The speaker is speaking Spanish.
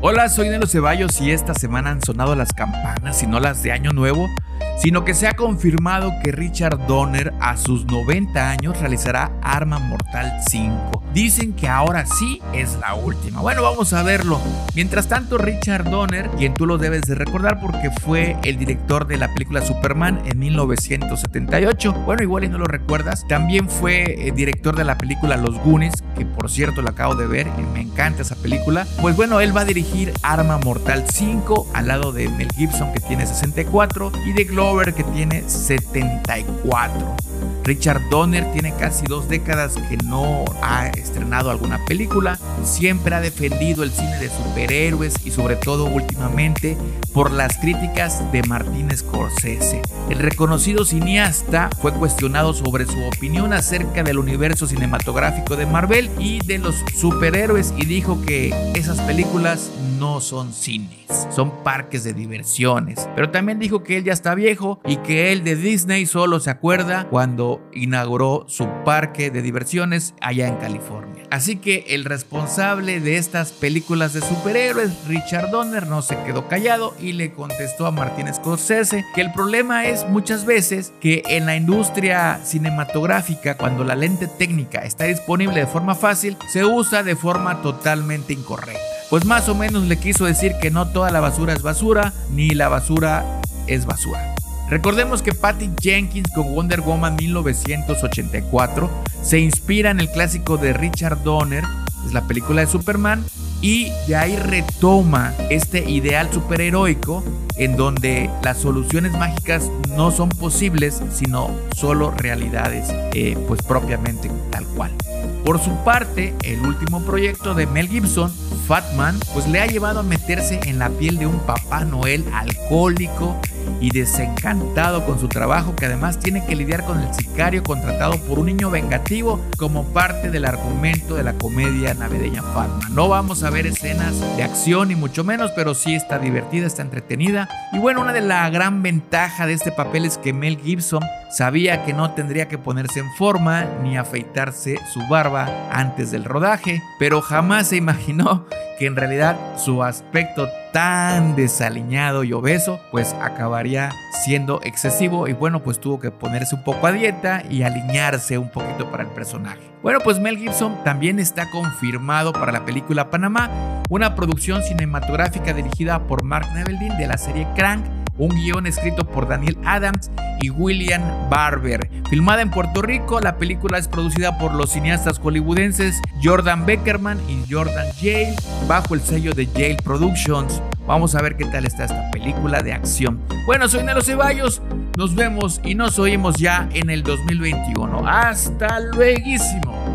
Hola, soy Nelo Ceballos y esta semana han sonado las campanas y no las de Año Nuevo, sino que se ha confirmado que Richard Donner a sus 90 años realizará Arma Mortal 5. Dicen que ahora sí es la última. Bueno, vamos a verlo. Mientras tanto, Richard Donner, quien tú lo debes de recordar porque fue el director de la película Superman en 1978, bueno, igual y no lo recuerdas, también fue eh, director de la película Los Goonies, que por cierto la acabo de ver y me encanta esa película. Pues bueno, él va a dirigir Arma Mortal 5 al lado de Mel Gibson que tiene 64 y de Glover que tiene 74. Richard Donner tiene casi dos décadas que no ha estrenado alguna película, siempre ha defendido el cine de superhéroes y sobre todo últimamente por las críticas de Martin Scorsese. El reconocido cineasta fue cuestionado sobre su opinión acerca del universo cinematográfico de Marvel y de los superhéroes y dijo que esas películas no son cines, son parques de diversiones. Pero también dijo que él ya está viejo y que él de Disney solo se acuerda cuando inauguró su parque de diversiones allá en California. Así que el responsable de estas películas de superhéroes, Richard Donner, no se quedó callado y le contestó a Martin Scorsese que el problema es muchas veces que en la industria cinematográfica, cuando la lente técnica está disponible de forma fácil, se usa de forma totalmente incorrecta. Pues más o menos le quiso decir que no toda la basura es basura, ni la basura es basura. Recordemos que Patty Jenkins con Wonder Woman 1984 se inspira en el clásico de Richard Donner, es la película de Superman, y de ahí retoma este ideal superheroico en donde las soluciones mágicas no son posibles, sino solo realidades, eh, pues propiamente tal cual. Por su parte, el último proyecto de Mel Gibson, Fatman, pues le ha llevado a meterse en la piel de un Papá Noel alcohólico y desencantado con su trabajo que además tiene que lidiar con el sicario contratado por un niño vengativo como parte del argumento de la comedia navideña Fatman. No vamos a ver escenas de acción ni mucho menos, pero sí está divertida, está entretenida. Y bueno, una de las gran ventajas de este papel es que Mel Gibson sabía que no tendría que ponerse en forma ni afeitarse su barba antes del rodaje, pero jamás se imaginó que en realidad su aspecto tan desaliñado y obeso pues acabaría siendo excesivo y bueno pues tuvo que ponerse un poco a dieta y alinearse un poquito para el personaje. Bueno pues Mel Gibson también está confirmado para la película Panamá, una producción cinematográfica dirigida por Mark Neveldine de la serie Crank un guion escrito por Daniel Adams y William Barber. Filmada en Puerto Rico, la película es producida por los cineastas hollywoodenses Jordan Beckerman y Jordan Yale bajo el sello de Yale Productions. Vamos a ver qué tal está esta película de acción. Bueno, soy Nelo Ceballos. Nos vemos y nos oímos ya en el 2021. Hasta luego.